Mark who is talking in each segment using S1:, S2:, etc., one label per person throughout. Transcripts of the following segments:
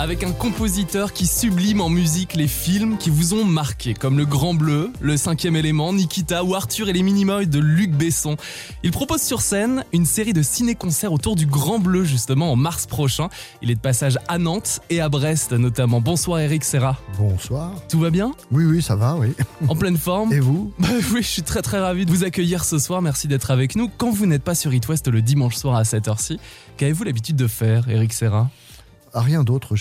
S1: Avec un compositeur qui sublime en musique les films qui vous ont marqué, comme Le Grand Bleu, Le Cinquième Élément, Nikita ou Arthur et les Minimoys de Luc Besson. Il propose sur scène une série de ciné-concerts autour du Grand Bleu, justement, en mars prochain. Il est de passage à Nantes et à Brest, notamment. Bonsoir Eric Serra.
S2: Bonsoir.
S1: Tout va bien?
S2: Oui, oui, ça va, oui.
S1: En pleine forme?
S2: Et vous?
S1: Bah oui, je suis très très ravi de vous accueillir ce soir. Merci d'être avec nous. Quand vous n'êtes pas sur It West le dimanche soir à cette heure-ci, qu'avez-vous l'habitude de faire, Eric Serra?
S2: Rien d'autre.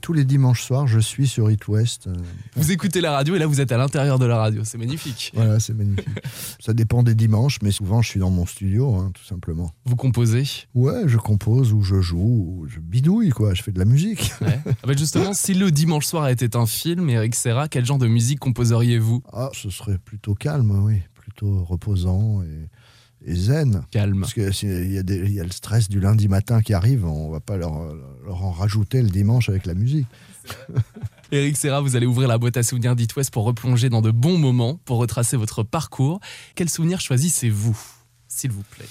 S2: Tous les dimanches soirs, je suis sur It West. Euh,
S1: Vous écoutez la radio et là vous êtes à l'intérieur de la radio. C'est magnifique.
S2: Voilà, c'est magnifique. ça dépend des dimanches, mais souvent je suis dans mon studio, hein, tout simplement.
S1: Vous composez
S2: Ouais, je compose ou je joue, ou je bidouille, quoi. Je fais de la musique.
S1: Ouais. Ah bah justement, si le dimanche soir était un film, Eric Serra, quel genre de musique composeriez-vous?
S2: Ah, ce serait plutôt calme, oui. Plutôt reposant et, et zen.
S1: Calme.
S2: Parce qu'il y, y a le stress du lundi matin qui arrive, on va pas leur, leur en rajouter le dimanche avec la musique.
S1: Eric Serra, vous allez ouvrir la boîte à souvenirs d'It West pour replonger dans de bons moments, pour retracer votre parcours. Quel souvenir choisissez-vous S'il vous plaît?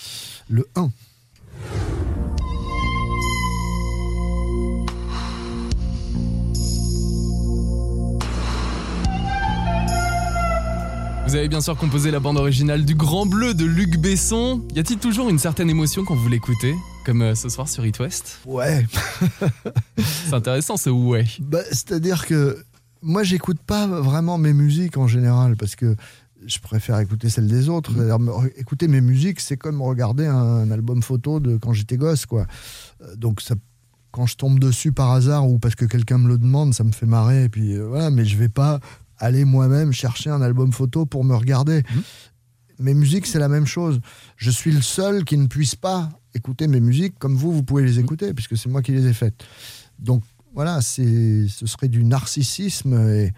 S2: Le 1.
S1: Vous avez bien sûr composé la bande originale du Grand Bleu de Luc Besson. Y a-t-il toujours une certaine émotion quand vous l'écoutez Comme euh, ce soir sur It West?
S2: Ouais.
S1: C'est intéressant ce ouais.
S2: Bah, C'est-à-dire que moi, j'écoute pas vraiment mes musiques en général parce que je préfère écouter celles des autres. Me- écouter mes musiques, c'est comme regarder un album photo de quand j'étais gosse, quoi. Euh, Donc, ça, quand je tombe dessus par hasard ou parce que quelqu'un me le demande, ça me fait marrer. Et puis euh, voilà, mais je vais pas aller moi-même chercher un album photo pour me regarder. Mes musiques, c'est la même chose. Je suis le seul qui ne puisse pas écouter mes musiques comme vous, vous pouvez les écouter, puisque c'est moi qui les ai faites. Donc voilà, ce serait du narcissisme. Et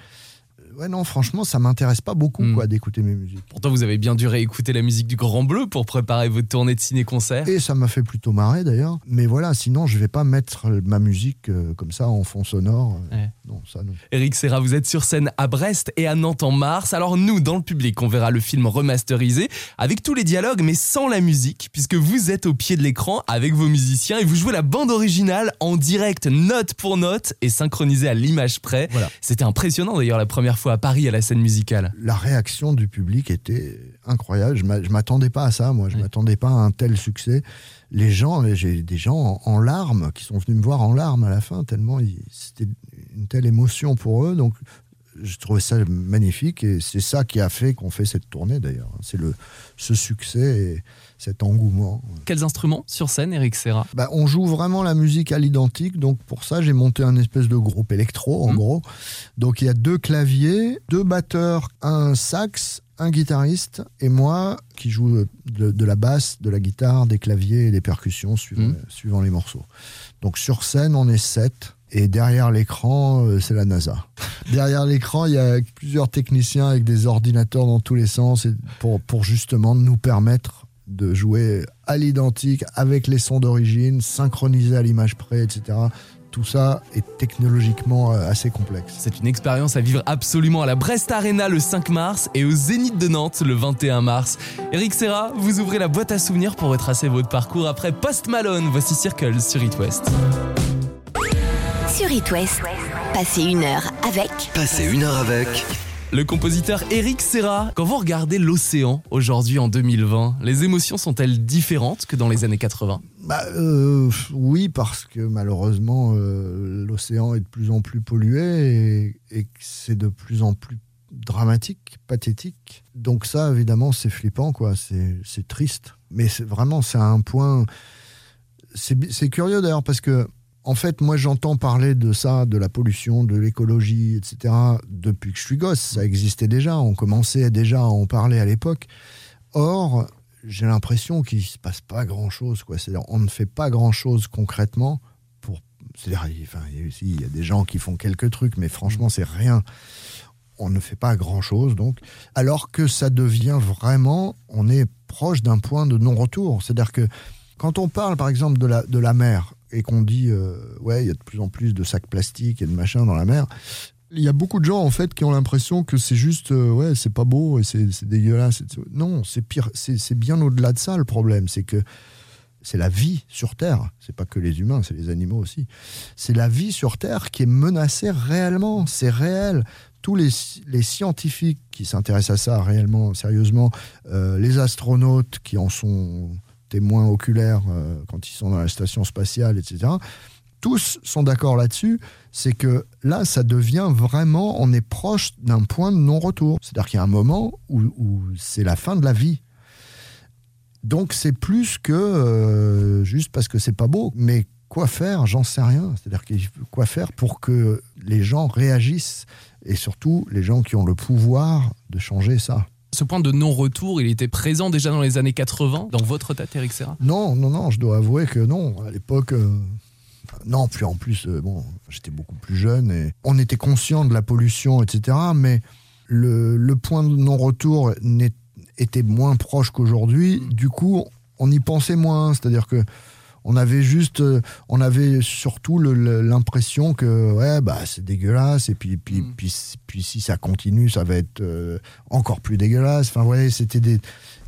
S2: ouais, non, franchement, ça m'intéresse pas beaucoup
S1: Mm.
S2: quoi, d'écouter mes musiques.
S1: Pourtant, vous avez bien dû réécouter la musique du Grand Bleu pour préparer votre tournée de ciné-concert.
S2: Et ça m'a fait plutôt marrer d'ailleurs. Mais voilà, sinon, je vais pas mettre ma musique euh, comme ça en fond sonore.
S1: Ouais.
S2: Non, ça non.
S1: Eric Serra, vous êtes sur scène à Brest et à Nantes en mars. Alors nous, dans le public, on verra le film remasterisé avec tous les dialogues mais sans la musique puisque vous êtes au pied de l'écran avec vos musiciens et vous jouez la bande originale en direct note pour note et synchronisée à l'image près.
S2: Voilà.
S1: C'était impressionnant d'ailleurs la première fois à Paris à la scène musicale.
S2: La réaction du public était incroyable. Je m'a- je m'attendais pas à ça, moi. Je m'attendais pas à un tel succès. Les gens, j'ai des gens en, en larmes qui sont venus me voir en larmes à la fin, tellement c'était une telle émotion pour eux. Donc, je trouvais ça magnifique et c'est ça qui a fait qu'on fait cette tournée d'ailleurs. C'est le ce succès et cet engouement.
S1: Quels instruments sur scène, Eric Serra?
S2: Bah, on joue vraiment la musique à l'identique, donc pour ça j'ai monté un espèce de groupe électro en
S1: Mhm.
S2: gros. Donc il y a deux claviers, deux batteurs, un sax, un guitariste et moi qui joue de, de la basse, de la guitare, des claviers et des percussions suivant,
S1: Mhm.
S2: suivant les morceaux. Donc sur scène on est sept. Et derrière l'écran, euh, c'est la NASA. Derrière l'écran, il y a plusieurs techniciens avec des ordinateurs dans tous les sens et pour, pour justement nous permettre de jouer à l'identique avec les sons d'origine, synchronisés à l'image près, etc. Tout ça est technologiquement euh, assez complexe.
S1: C'est une expérience à vivre absolument à la Brest Arena le 5 mars et au Zénith de Nantes le 21 mars. Eric Serra, vous ouvrez la boîte à souvenirs pour retracer votre parcours après Post Malone. Voici Circle sur It West.
S3: Sur It West, passez une heure avec
S4: Passez une heure avec.
S1: Le compositeur Eric Serra, quand vous regardez l'océan aujourd'hui en 2020, les émotions sont-elles différentes que dans les années 80
S2: Bah, euh, oui, parce que malheureusement, euh, l'océan est de plus en plus pollué et, c'est de plus en plus dramatique, pathétique. Donc ça, évidemment, c'est flippant, quoi. C'est c'est triste. Mais c'est vraiment, c'est un point... C'est curieux d'ailleurs parce que, en fait, moi, j'entends parler de ça, de la pollution, de l'écologie, etc., depuis que je suis gosse. Ça existait déjà. On commençait déjà à en parler à l'époque. Or, j'ai l'impression qu'il ne se passe pas grand-chose. on ne fait pas grand-chose concrètement pour. C'est-à-dire, enfin, il y a des gens qui font quelques trucs, mais franchement, c'est rien. On ne fait pas grand-chose, donc. Alors que ça devient vraiment. On est proche d'un point de non-retour. C'est-à-dire que quand on parle, par exemple, de la, de la mer et qu'on dit, euh, ouais, il y a de plus en plus de sacs plastiques et de machins dans la mer, il y a beaucoup de gens en fait qui ont l'impression que c'est juste euh, ouais c'est pas beau et c'est dégueulasse non c'est pire c'est bien au-delà de ça le problème c'est que c'est la vie sur Terre. C'est pas que les humains, c'est les animaux aussi. C'est la vie sur Terre qui est menacée réellement. C'est réel. Tous les, les scientifiques qui s'intéressent à ça réellement, sérieusement, euh, les astronautes qui en sont témoins oculaires euh, quand ils sont dans la station spatiale, etc. Tous sont d'accord là-dessus. C'est que là, ça devient vraiment, on est proche d'un point de non-retour. C'est-à-dire qu'il y a un moment où, c'est la fin de la vie. Donc c'est plus que euh, juste parce que c'est pas beau. Mais quoi faire? J'en sais rien. C'est-à-dire quoi faire pour que les gens réagissent? Et surtout les gens qui ont le pouvoir de changer ça.
S1: Ce point de non-retour, il était présent déjà dans les années 80 dans votre tête, Eric Serra?
S2: Non, non, non, je dois avouer que non. À l'époque, euh, non, puis en plus, euh, bon, j'étais beaucoup plus jeune et on était conscient de la pollution, etc. Mais le, le point de non-retour était moins proche qu'aujourd'hui. Du coup, on y pensait moins. C'est-à-dire que on avait juste, euh, on avait surtout l'impression que ouais, bah c'est dégueulasse et puis puis,
S1: Mm.
S2: puis puis si ça continue, ça va être euh, encore plus dégueulasse. Enfin ouais, c'était des,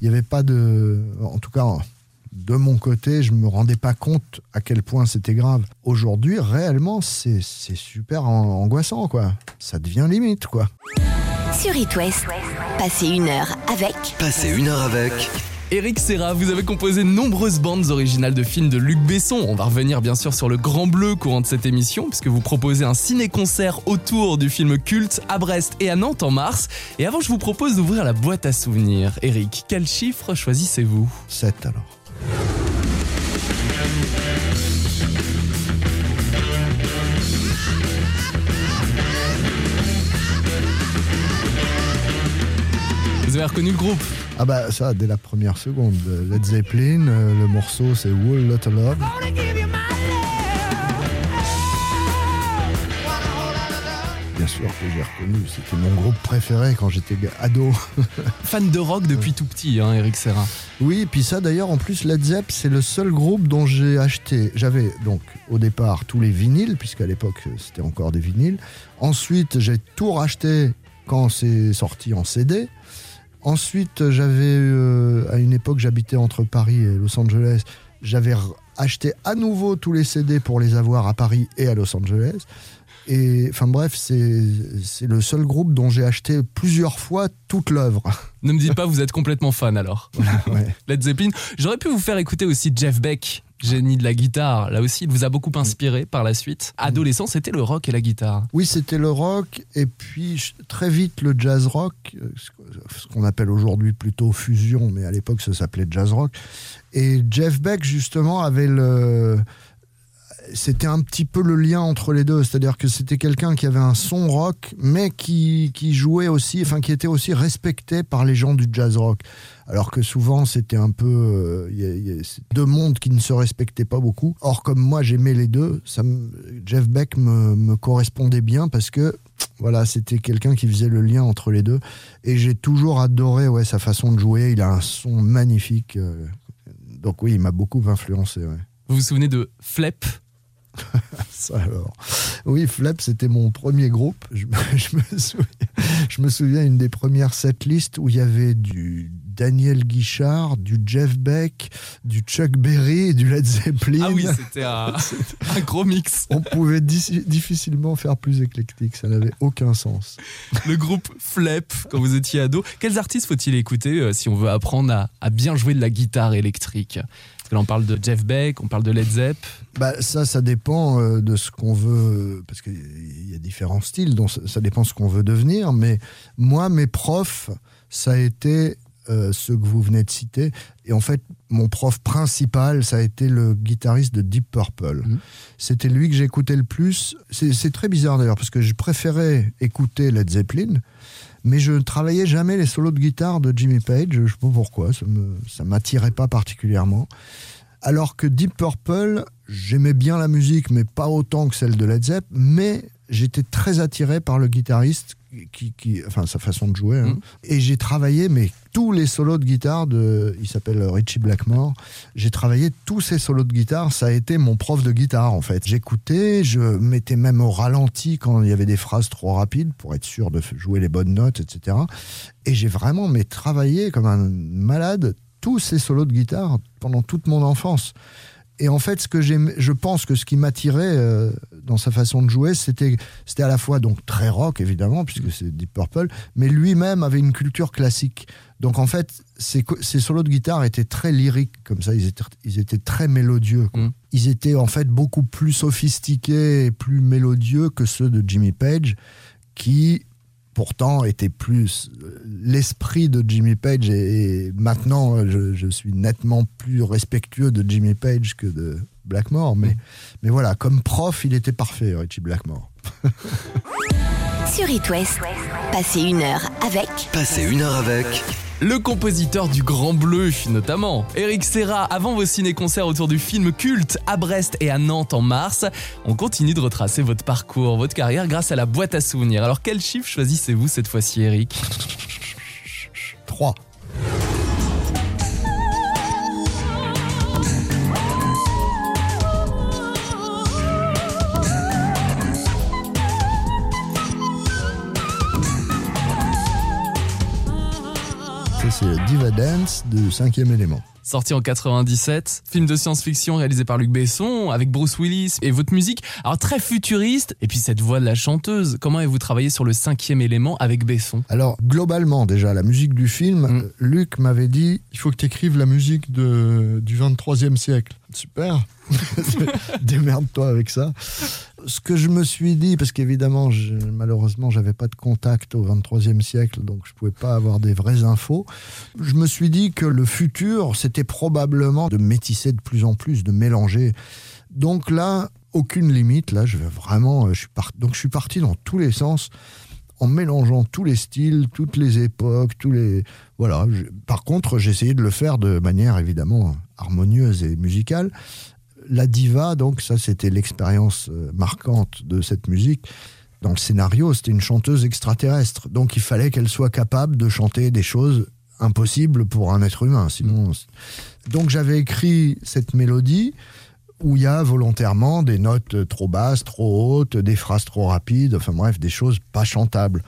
S2: il y avait pas de, en tout cas de mon côté, je me rendais pas compte à quel point c'était grave. Aujourd'hui, réellement, c'est c'est super an- angoissant quoi. Ça devient limite quoi.
S3: Sur It West, passez une heure avec
S4: Passez une heure avec
S1: Eric Serra, vous avez composé de nombreuses bandes originales de films de Luc Besson. On va revenir bien sûr sur le Grand Bleu courant de cette émission, puisque vous proposez un ciné-concert autour du film culte à Brest et à Nantes en mars. Et avant, je vous propose d'ouvrir la boîte à souvenirs. Eric, quel chiffre choisissez-vous?
S2: 7 alors.
S1: Vous avez reconnu le groupe?
S2: Ah bah ça, dès la première seconde. Led Zeppelin, euh, le morceau c'est Whole Lotta Love. Bien sûr que j'ai reconnu, c'était mon groupe préféré quand j'étais ado.
S1: Fan de rock depuis tout petit, hein, Eric Serra.
S2: Oui, puis ça d'ailleurs, en plus, Led Zepp, c'est le seul groupe dont j'ai acheté. J'avais donc au départ tous les vinyles, puisqu'à l'époque c'était encore des vinyles. Ensuite, j'ai tout racheté quand c'est sorti en CD. Ensuite, j'avais, euh, à une époque, j'habitais entre Paris et Los Angeles. J'avais acheté à nouveau tous les CD pour les avoir à Paris et à Los Angeles. Et enfin bref, c'est c'est le seul groupe dont j'ai acheté plusieurs fois toute l'œuvre.
S1: Ne me dites pas, vous êtes complètement fan alors.
S2: Ouais.
S1: Led Zeppelin. J'aurais pu vous faire écouter aussi Jeff Beck, génie de la guitare. Là aussi, il vous a beaucoup inspiré par la suite. Adolescent, c'était le rock et la guitare.
S2: Oui, c'était le rock, et puis très vite le jazz rock, euh, ce qu'on appelle aujourd'hui plutôt fusion, mais à l'époque ça s'appelait jazz rock. Et Jeff Beck, justement, avait le. C'était un petit peu le lien entre les deux, c'est-à-dire que c'était quelqu'un qui avait un son rock, mais qui, qui jouait aussi, enfin qui était aussi respecté par les gens du jazz rock. Alors que souvent c'était un peu euh, y deux mondes qui ne se respectaient pas beaucoup. Or comme moi j'aimais les deux, ça Jeff Beck me, me correspondait bien parce que voilà c'était quelqu'un qui faisait le lien entre les deux et j'ai toujours adoré ouais sa façon de jouer. Il a un son magnifique. euh, donc oui, il m'a beaucoup influencé.
S1: Vous vous souvenez de Flep?
S2: Ça alors. Oui, Flap, c'était mon premier groupe. Je, me- je me souviens, je me souviens une des premières setlists où il y avait du Daniel Guichard, du Jeff Beck, du Chuck Berry et du Led Zeppelin.
S1: Ah oui, c'était un, un gros mix.
S2: On pouvait difficilement faire plus éclectique, ça n'avait aucun sens.
S1: Le groupe Flep, quand vous étiez ado. Quels artistes faut-il écouter euh, si on veut apprendre à, à bien jouer de la guitare électrique? Que là, on parle de Jeff Beck, on parle de Led Zepp.
S2: Bah, ça, ça dépend euh, de ce qu'on veut, parce qu'il y a différents styles, donc ça, dépend de ce qu'on veut devenir. Mais moi, mes profs, ça a été euh, ceux que vous venez de citer. Et en fait, mon prof principal, ça a été le guitariste de Deep Purple.
S1: Mhm.
S2: C'était lui que j'écoutais le plus. C'est très bizarre d'ailleurs, parce que je préférais écouter Led Zeppelin. Mais je ne travaillais jamais les solos de guitare de Jimmy Page. Je ne sais pas pourquoi, ça ne m'attirait pas particulièrement. Alors que Deep Purple, j'aimais bien la musique, mais pas autant que celle de Led Zepp. Mais j'étais très attiré par le guitariste, qui, qui- enfin sa façon de jouer. hein.
S1: Mhm.
S2: Et j'ai travaillé, mais tous les solos de guitare de, il s'appelle Richie Blackmore. J'ai travaillé tous ces solos de guitare. Ça a été mon prof de guitare en fait. J'écoutais, je mettais même au ralenti quand il y avait des phrases trop rapides pour être sûr de jouer les bonnes notes, etc. Et j'ai vraiment mais travaillé comme un malade tous ces solos de guitare pendant toute mon enfance. Et en fait, ce que je pense que ce qui m'attirait euh, dans sa façon de jouer, c'était, c'était à la fois donc très rock évidemment, puisque c'est Deep Purple, mais lui-même avait une culture classique. Donc en fait, ces, solos de guitare étaient très lyriques, comme ça, ils étaient, ils étaient très mélodieux. Mm. Ils étaient en fait beaucoup plus sophistiqués et plus mélodieux que ceux de Jimmy Page, qui pourtant était plus euh, l'esprit de Jimmy Page et, maintenant je, suis nettement plus respectueux de Jimmy Page que de Blackmore mais, mais voilà comme prof il était parfait Richie Blackmore
S3: sur It West passez une heure avec
S4: passez une heure avec
S1: le compositeur du Grand Bleu, notamment. Eric Serra, avant vos ciné-concerts autour du film culte à Brest et à Nantes en mars, on continue de retracer votre parcours, votre carrière grâce à la boîte à souvenirs. Alors quel chiffre choisissez-vous cette fois-ci, Eric?
S2: 3. Diva Dance de cinquième élément.
S1: Sorti en 97, film de science-fiction réalisé par Luc Besson avec Bruce Willis et votre musique, alors très futuriste, et puis cette voix de la chanteuse. Comment avez-vous travaillé sur le cinquième élément avec Besson?
S2: Alors globalement déjà, la musique du film, mm. Luc m'avait dit il faut que tu écrives la musique de, du 23e siècle. Super, démerde-toi avec ça ce que je me suis dit, parce qu'évidemment, malheureusement, j'avais pas de contact au 23e siècle, donc je pouvais pas avoir des vraies infos. Je me suis dit que le futur, c'était probablement de métisser de plus en plus, de mélanger. Donc là, aucune limite. Là, je vais vraiment, je suis donc je suis parti dans tous les sens en mélangeant tous les styles, toutes les époques, tous les voilà. par contre, j'ai essayé de le faire de manière évidemment harmonieuse et musicale la diva, donc ça c'était l'expérience euh, marquante de cette musique. Dans le scénario, c'était une chanteuse extraterrestre, donc il fallait qu'elle soit capable de chanter des choses impossibles pour un être humain. Sinon, donc j'avais écrit cette mélodie où il y a volontairement des notes trop basses, trop hautes, des phrases trop rapides, enfin bref, des choses pas chantables.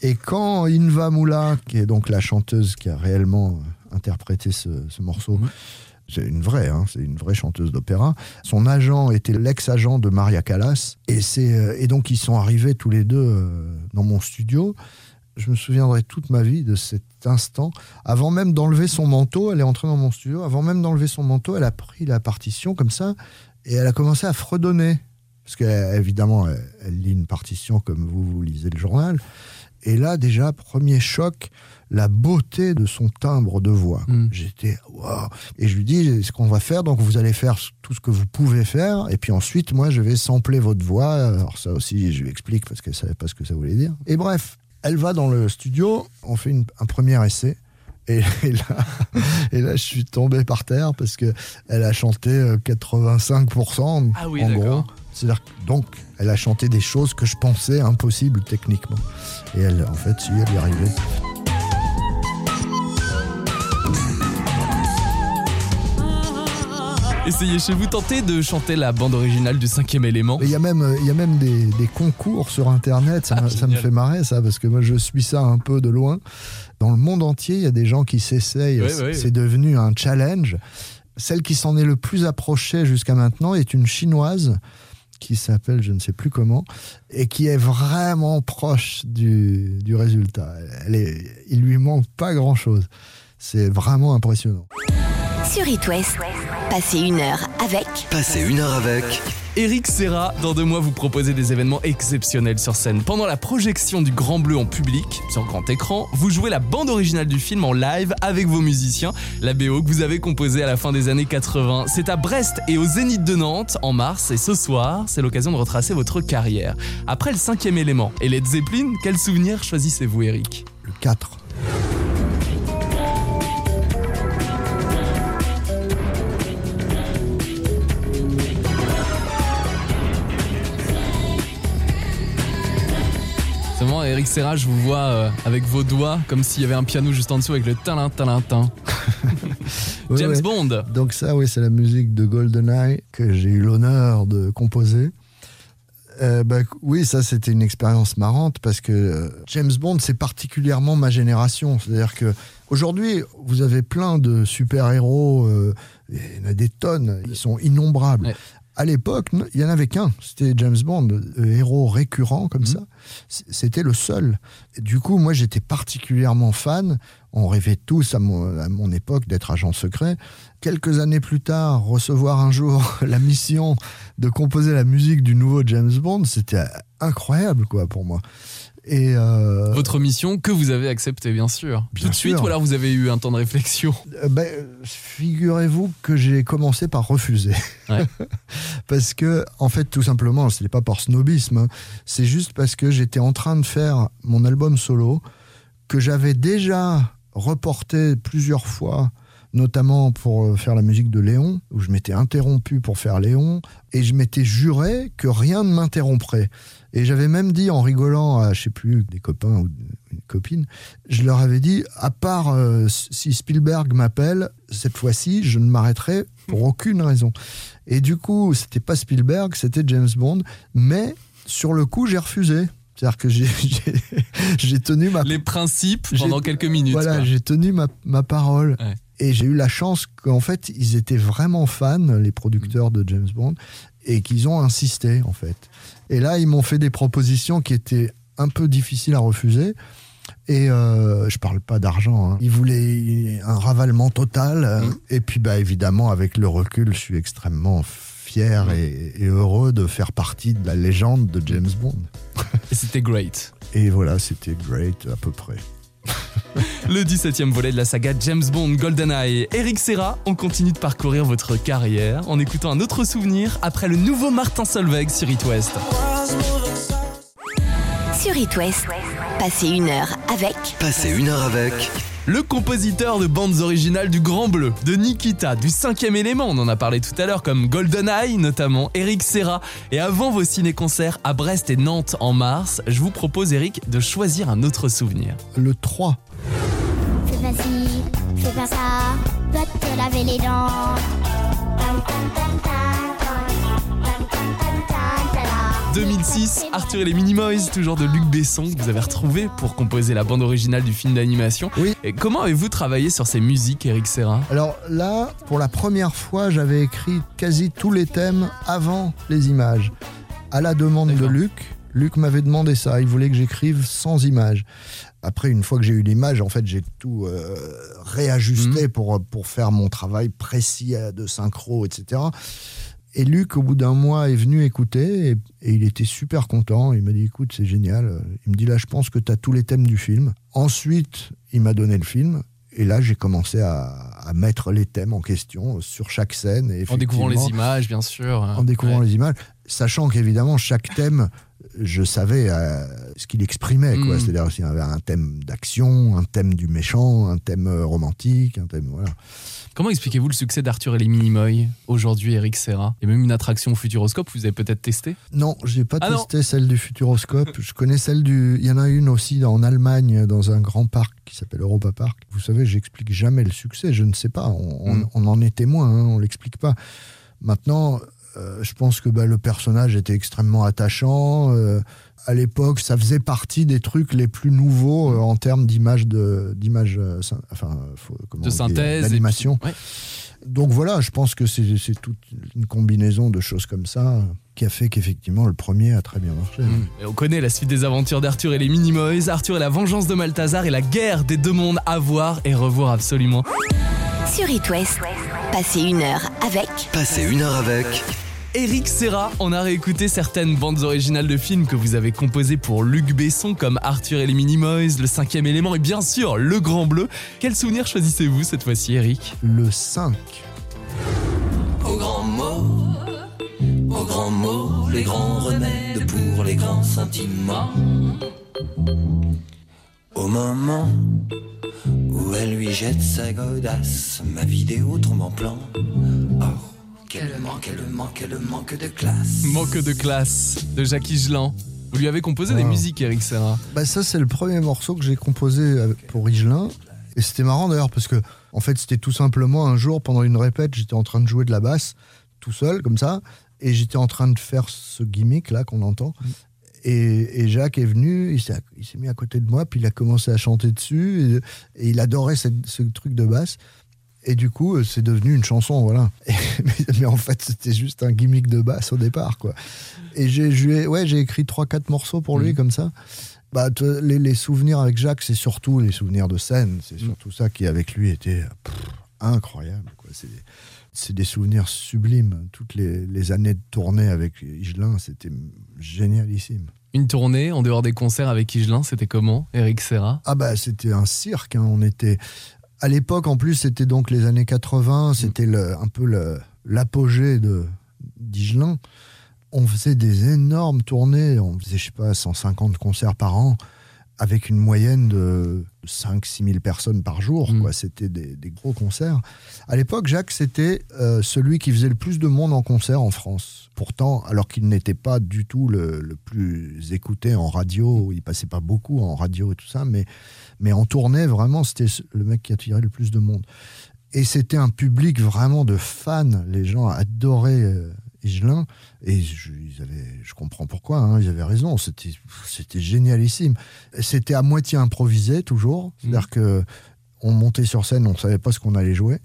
S2: Et quand Inva Moula, qui est donc la chanteuse qui a réellement interprété ce, morceau, mmh c'est une vraie, hein, c'est une vraie chanteuse d'opéra. Son agent était l'ex-agent de Maria Callas, et, euh, et donc ils sont arrivés tous les deux euh, dans mon studio. Je me souviendrai toute ma vie de cet instant. Avant même d'enlever son manteau, elle est entrée dans mon studio. Avant même d'enlever son manteau, elle a pris la partition comme ça et elle a commencé à fredonner. Parce qu'évidemment, elle, elle lit une partition comme vous, vous lisez le journal. Et là, déjà, premier choc, la beauté de son timbre de voix. Hmm. J'étais waouh et je lui dis ce qu'on va faire donc vous allez faire tout ce que vous pouvez faire et puis ensuite moi je vais sampler votre voix. Alors ça aussi je lui explique parce qu'elle savait pas ce que ça voulait dire. Et bref, elle va dans le studio, on fait un premier essai. Et, là, et là, je suis tombé par terre parce que elle a chanté 85%
S1: ah oui,
S2: en gros. C'est-à-dire donc elle a chanté des choses que je pensais impossibles techniquement. Et elle, en fait, si elle y arrivait.
S1: Essayez chez vous, tentez de chanter la bande originale du cinquième élément.
S2: Il y a même, il y a même des, concours sur Internet, ça, ah, me fait marrer ça, parce que moi je suis ça un peu de loin. Dans le monde entier, il y a des gens qui s'essayent, c'est devenu un challenge. Celle qui s'en est le plus approchée jusqu'à maintenant est une chinoise qui s'appelle je ne sais plus comment, et qui est vraiment proche du, résultat. Il lui manque pas grand-chose. C'est vraiment impressionnant.
S3: Sur It passez une heure avec.
S4: Passez une heure avec.
S1: Eric Serra, dans deux mois, vous proposez des événements exceptionnels sur scène. Pendant la projection du Grand Bleu en public, sur grand écran, vous jouez la bande originale du film en live avec vos musiciens, la BO que vous avez composée à la fin des années 80. C'est à Brest et au Zénith de Nantes en mars, et ce soir, c'est l'occasion de retracer votre carrière. Après le cinquième élément et Led Zeppelin, quel souvenir choisissez-vous, Eric?
S2: Le 4.
S1: Eric Serra, je vous vois euh, avec vos doigts, comme s'il y avait un piano juste en dessous avec le talin talin James Bond.
S2: Donc ça, oui, c'est la musique de GoldenEye que j'ai eu l'honneur de composer. Euh, bah, oui, ça c'était une expérience marrante parce que euh, James Bond c'est particulièrement ma génération. C'est-à-dire que Aujourd'hui, vous avez plein de super-héros, euh, il y en a des tonnes, ils sont innombrables.
S1: Ouais.
S2: À l'époque, il n'y en avait qu'un, c'était James Bond, le héros récurrent comme
S1: Mhm.
S2: ça. C'était le seul. Et du coup, moi, j'étais particulièrement fan. On rêvait tous à mon, à mon époque d'être agent secret. Quelques années plus tard, recevoir un jour la mission de composer la musique du nouveau James Bond, c'était incroyable quoi pour moi. Et euh,
S1: Votre mission que vous avez acceptée, bien sûr.
S2: Bien
S1: Tout de suite, ou alors vous avez eu un temps de réflexion
S2: Euh, ben, figurez-vous que j'ai commencé par refuser.
S1: Ouais.
S2: parce que, en fait, tout simplement, ce n'est pas par snobisme, hein. c'est juste parce que j'étais en train de faire mon album solo, que j'avais déjà reporté plusieurs fois, notamment pour euh, faire la musique de Léon, où je m'étais interrompu pour faire Léon, et je m'étais juré que rien ne m'interromprait. Et j'avais même dit en rigolant à, je sais plus, des copains ou une copine, je leur avais dit, à part euh, si Spielberg m'appelle, cette fois-ci, je ne m'arrêterai pour aucune raison. Et du coup, c'était pas Spielberg, c'était James Bond, mais sur le coup, j'ai refusé. C'est-à-dire que j'ai- tenu ma
S1: Les principes pendant quelques minutes.
S2: voilà, j'ai tenu ma, ma parole.
S1: Ouais.
S2: Et j'ai eu la chance qu'en fait, ils étaient vraiment fans, les producteurs de James Bond, et qu'ils ont insisté, en fait. Et là, ils m'ont fait des propositions qui étaient un peu difficiles à refuser. Et euh, je parle pas d'argent. hein. Ils voulaient un ravalement total.
S1: Mhm.
S2: Et puis, bah, évidemment, avec le recul, je suis extrêmement fier et, et heureux de faire partie de la légende de James Bond.
S1: Et c'était great.
S2: Et voilà, c'était great à peu près.
S1: Le 17e volet de la saga James Bond GoldenEye. Eric Serra, on continue de parcourir votre carrière en écoutant un autre souvenir après le nouveau Martin Solveig sur It West.
S3: Sur It West, passez une heure avec
S4: Passez une heure avec.
S1: Le compositeur de bandes originales du Grand Bleu, de Nikita, du cinquième élément, on en a parlé tout à l'heure, comme GoldenEye notamment, Eric Serra. Et avant vos ciné-concerts à Brest et Nantes en mars, je vous propose, Eric, de choisir un autre souvenir.
S2: Le 3.
S5: Fais pas ci, fais pas ça, va te laver les dents. Tam, tam, tam, tam, tam,
S1: 2006, Arthur et les Minimoys, toujours de Luc Besson, que vous avez retrouvé pour composer la bande originale du film d'animation.
S2: Oui.
S1: Et comment avez-vous travaillé sur ces musiques, Eric Serra?
S2: Alors là, pour la première fois, j'avais écrit quasi tous les thèmes avant les images. À la demande de. Luc, Luc m'avait demandé ça. Il voulait que j'écrive sans images. Après, une fois que j'ai eu l'image, en fait, j'ai tout euh, réajusté pour, pour faire mon travail précis euh, de synchro, etc. Et Luc, au bout d'un mois, est venu écouter et, et il était super content. Il m'a dit écoute, c'est génial. Il me dit là, je pense que tu as tous les thèmes du film. Ensuite, il m'a donné le film. Et là, j'ai commencé à, à mettre les thèmes en question sur chaque scène. Et
S1: En découvrant les images, bien sûr.
S2: En découvrant
S1: Ouais.
S2: les images. Sachant qu'évidemment, chaque thème, je savais euh, ce qu'il exprimait. quoi.
S1: Mm.
S2: C'est-à-dire s'il y avait un thème d'action, un thème du méchant, un thème euh, romantique, un thème. Voilà.
S1: Comment expliquez-vous le succès d'Arthur et les Minimoys aujourd'hui, Eric Serra? Et même une attraction au Futuroscope, vous avez peut-être testé?
S2: Non, j'ai pas
S1: Ah non.
S2: testé celle du Futuroscope. Je connais celle du. Il y en a une aussi en Allemagne, dans un grand parc qui s'appelle Europa Park. Vous savez, j'explique jamais le succès. Je ne sais pas. On, on-
S1: Mm.
S2: on en est témoin. hein, on l'explique pas. Maintenant, je pense que bah, le personnage était extrêmement attachant. euh, à l'époque, ça faisait partie des trucs les plus nouveaux euh, en termes d'image de d'image, euh, enfin, faut- comment
S1: de synthèse
S2: d'animation.
S1: puis- ouais.
S2: Donc voilà, je pense que c'est c'est toute une combinaison de choses comme ça qui a fait qu'effectivement le premier a très bien marché.
S1: Mm. Et on connaît la suite des aventures d'Arthur et les Minimoys, Arthur et la vengeance de Malthazar et la guerre des deux mondes à voir et revoir absolument.
S3: sur It West, passez une heure avec
S4: Passez une heure avec.
S1: Eric Serra, on a réécouté certaines bandes originales de films que vous avez composées pour Luc Besson comme Arthur et les Minimoys, Le cinquième élément et bien sûr Le Grand Bleu. Quel souvenir choisissez-vous cette fois-ci Eric?
S2: Le 5,
S6: Au grand mot, au grand mot, les grands remèdes pour les grands sentiments. Au moment où elle lui jette sa godasse, ma vidéo tombe en plan. Oh, quel manque, quel manque, quel manque de classe.
S1: Manque de classe de Jackie Gelan. Vous lui avez composé des musiques Eric Serra.
S2: bah ça c'est le premier morceau que j'ai composé avec- pour Rigelin. Et c'était marrant d'ailleurs parce que en fait c'était tout simplement un jour pendant une répète, j'étais en train de jouer de la basse tout seul comme ça et j'étais en train de faire ce gimmick là qu'on entend. Et, et Jacques est venu, il s'est mis à côté de moi, puis il a commencé à chanter dessus, et, et il adorait cette- ce truc de basse. Et du coup, euh, c'est devenu une chanson, voilà. Mais, mais en fait, c'était juste un gimmick de basse au départ, quoi. Et j'ai ouais, j'ai écrit 3-4 morceaux pour lui,
S1: Mhm.
S2: comme ça. Bah, les, les souvenirs avec Jacques, c'est surtout les souvenirs de scène. C'est surtout ça qui, avec lui, était pff, incroyable. quoi. C'est c'est des souvenirs sublimes. Toutes les, les années de tournée avec Igelin, c'était génialissime.
S1: Une tournée en dehors des concerts avec Higelin, c'était comment, Eric Serra?
S2: Ah bah c'était un cirque. hein. On était à l'époque en plus c'était donc les années 80. C'était le- un peu l'apogée de d'Igelin. On faisait des énormes tournées. On faisait je sais pas 150 concerts par an avec une moyenne de 5-6 000 personnes par jour.
S1: Mm.
S2: quoi. C'était des, des gros concerts. À l'époque, Jacques, c'était euh, celui qui faisait le plus de monde en concert en France. Pourtant, alors qu'il n'était pas du tout le, le plus écouté en radio, il passait pas beaucoup en radio et tout ça, mais, mais en tournée, vraiment, c'était le mec qui attirait le plus de monde. Et c'était un public vraiment de fans. Les gens adoraient euh, Higelin. Et je, ils avaient, je comprends pourquoi, hein, ils avaient raison. C'était, c'était génialissime. C'était à moitié improvisé, toujours. C'est-à-dire que on montait sur scène, on savait pas ce qu'on allait jouer.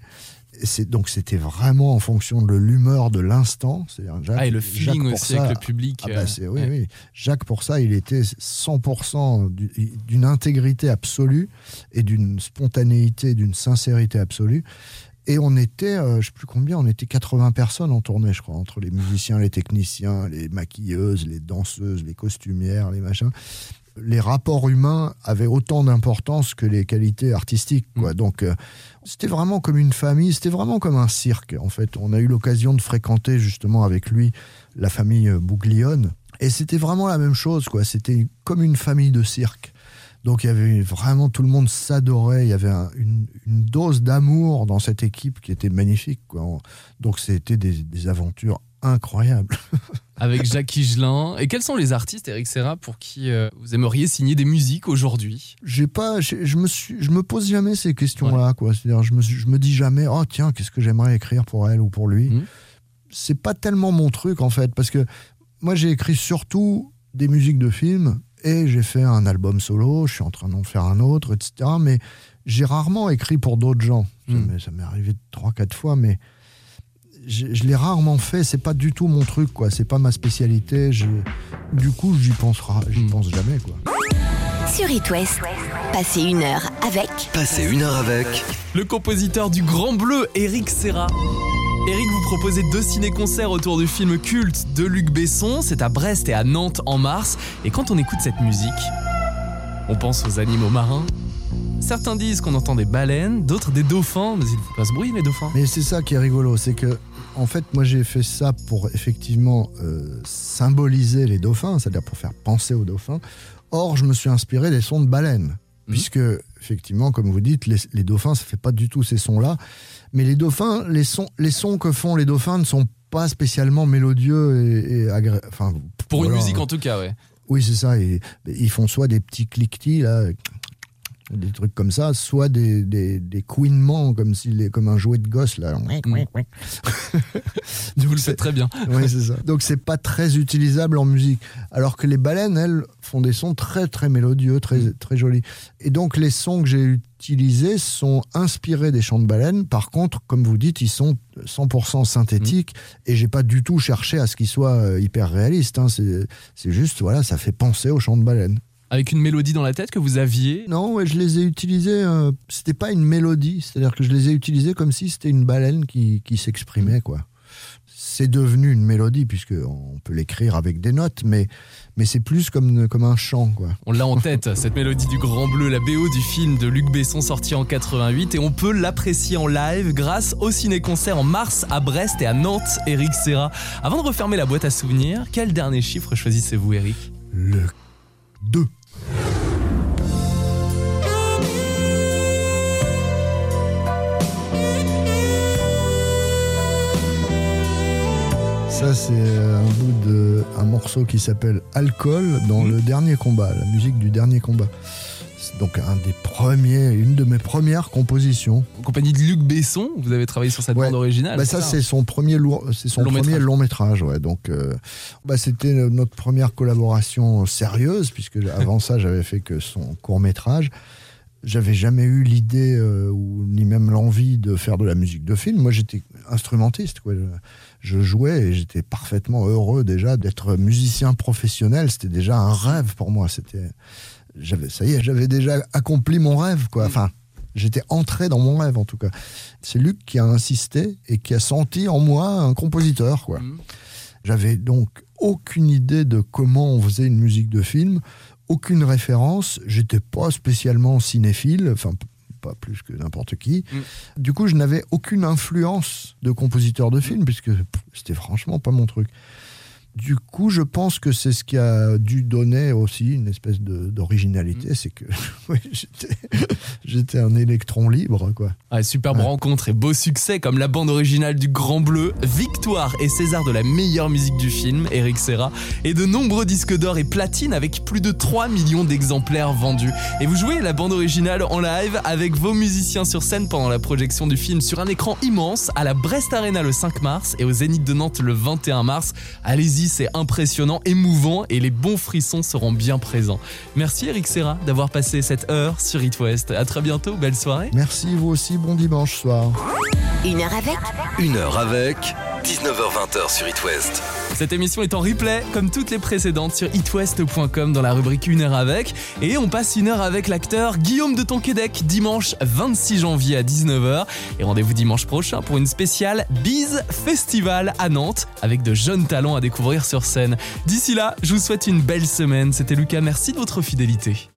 S2: Et donc c'était vraiment en fonction de l'humeur de l'instant. C'est-à-dire Jacques-
S1: Ah, et le
S2: Jacques,
S1: feeling
S2: pour
S1: aussi
S2: ça,
S1: avec le public.
S2: ah
S1: euh,
S2: bah c'est, oui,
S1: ouais.
S2: oui. Jacques, pour ça, il était 100% du- d'une intégrité absolue et d'une spontanéité, d'une sincérité absolue. Et on était, euh, je sais plus combien, on était 80 personnes en tournée, je crois, entre les musiciens, les techniciens, les maquilleuses, les danseuses, les costumières, les machins. Les rapports humains avaient autant d'importance que les qualités artistiques. Quoi. Donc, euh, c'était vraiment comme une famille, c'était vraiment comme un cirque. En fait, on a eu l'occasion de fréquenter justement avec lui la famille Bouglione. Et c'était vraiment la même chose, quoi. C'était comme une famille de cirque. Donc il y avait vraiment tout le monde s'adorait. Il y avait un- une, une dose d'amour dans cette équipe qui était magnifique. Quoi. Donc c'était des, des aventures incroyables.
S1: Avec Jacques Higelin. Et quels sont les artistes, Eric Serra, pour qui euh, vous aimeriez signer des musiques aujourd'hui?
S2: J'ai pas, je me suis, je me pose jamais ces questions-là. Quoi. C'est-à-dire, je me, je me dis jamais, oh tiens, qu'est-ce que j'aimerais écrire pour elle ou pour lui.
S1: Mhm.
S2: C'est pas tellement mon truc en fait, parce que moi j'ai écrit surtout des musiques de films et j'ai fait un album solo. Je suis en train d'en faire un autre, etc. Mais j'ai rarement écrit pour d'autres gens. Ça
S1: Mhm.
S2: m'est- Ça m'est arrivé trois, quatre fois, mais je, je l'ai rarement fait. C'est pas du tout mon truc, quoi. C'est pas ma spécialité. Je- du coup, j'y pense, j'y
S1: Mhm.
S2: pense jamais, quoi.
S3: Sur It West, passez une heure avec
S4: Passez une heure avec.
S1: Le compositeur du Grand Bleu, Eric Serra. Eric vous proposez deux ciné-concerts autour du film culte de Luc Besson. C'est à Brest et à Nantes en mars. Et quand on écoute cette musique, on pense aux animaux marins. Certains disent qu'on entend des baleines, d'autres des dauphins. Mais ils font pas ce bruit, les dauphins.
S2: Mais c'est ça qui est rigolo, c'est que en fait, moi j'ai fait ça pour effectivement euh, symboliser les dauphins, c'est-à-dire pour faire penser aux dauphins. Or, je me suis inspiré des sons de baleines,
S1: Mhm.
S2: puisque effectivement, comme vous dites, les, les dauphins, ça fait pas du tout ces sons-là. Mais les dauphins, les sons, les sons que font les dauphins ne sont pas spécialement mélodieux et, et agré- enfin
S1: Pour une musique en tout cas, ouais.
S2: Oui, c'est ça. Et, ils font soit des petits cliquetis, là, des trucs comme ça, soit des, des, des couinements, comme, est, comme un jouet de gosse, là.
S1: Vous le faites très bien.
S2: Oui, c'est ça. Donc, c'est pas très utilisable en musique. Alors que les baleines, elles, font des sons très, très mélodieux, très, très jolis. Et donc, les sons que j'ai utilisés sont inspirés des chants de baleines. Par contre, comme vous dites, ils sont 100% synthétiques. Et j'ai pas du tout cherché à ce qu'ils soient euh, hyper réalistes. hein. C'est c'est juste, voilà, ça fait penser aux chants de baleines.
S1: Avec une mélodie dans la tête que vous aviez.
S2: Non, ouais, je les ai utilisés. euh, c'était pas une mélodie, c'est-à-dire que je les ai utilisés comme si c'était une baleine qui, qui s'exprimait, quoi. C'est devenu une mélodie puisque on peut l'écrire avec des notes, mais mais c'est plus comme comme un chant, quoi.
S1: On l'a en tête, cette mélodie du Grand Bleu, la BO du film de Luc Besson sorti en 88 et on peut l'apprécier en live grâce au ciné-concert en mars à Brest et à Nantes, Eric Serra. Avant de refermer la boîte à souvenirs, quel dernier chiffre choisissez-vous Eric
S2: Le 2. Ça, c'est un bout de un morceau qui s'appelle Alcool dans le dernier combat, la musique du dernier combat. C'est donc un des premiers, une de mes premières compositions.
S1: En compagnie de Luc Besson, vous avez travaillé sur cette
S2: Ouais.
S1: bande originale.
S2: Bah, ça, c'est son premier, lourd- c'est son
S1: Long
S2: premier
S1: métrage.
S2: long métrage. Ouais. Donc, euh, bah, c'était notre première collaboration sérieuse, puisque avant ça, j'avais fait que son court métrage. J'avais jamais eu l'idée euh, ou ni même l'envie de faire de la musique de film. Moi, j'étais instrumentiste. Quoi. Je jouais et j'étais parfaitement heureux déjà d'être musicien professionnel. C'était déjà un rêve pour moi. C'était, j'avais, ça y est, j'avais déjà accompli mon rêve. Quoi. Enfin, j'étais entré dans mon rêve en tout cas. C'est Luc qui a insisté et qui a senti en moi un compositeur. Quoi.
S1: Mhm.
S2: J'avais donc aucune idée de comment on faisait une musique de film, aucune référence. J'étais pas spécialement cinéphile, enfin pas plus que n'importe qui.
S1: Mm.
S2: Du coup, je n'avais aucune influence de compositeur de film puisque c'était franchement pas mon truc. Du coup, je pense que c'est ce qui a dû donner aussi une espèce d'originalité, c'est que oui, j'étais- un électron libre, quoi.
S1: Ouais, superbe
S2: Ouais.
S1: rencontre et beau succès comme la bande originale du Grand Bleu, victoire et César de la meilleure musique du film, Eric Serra, et de nombreux disques d'or et platine avec plus de 3 millions d'exemplaires vendus. Et vous jouez la bande originale en live avec vos musiciens sur scène pendant la projection du film sur un écran immense à la Brest Arena le 5 mars et au Zénith de Nantes le 21 mars. Allez-y, c'est impressionnant, émouvant et les bons frissons seront bien présents. Merci Eric Serra d'avoir passé cette heure sur It West. À très bientôt, belle soirée.
S2: Merci, vous aussi, bon dimanche soir.
S3: Une heure avec
S4: Une heure avec 19h20 sur It West.
S1: Cette émission est en replay, comme toutes les précédentes, sur itwest.com dans la rubrique Une heure avec. Et on passe une heure avec l'acteur Guillaume de Tonquédec dimanche 26 janvier à 19h. Et rendez-vous dimanche prochain pour une spéciale Biz Festival à Nantes avec de jeunes talents à découvrir sur scène. D'ici là, je vous souhaite une belle semaine. C'était Lucas, merci de votre fidélité.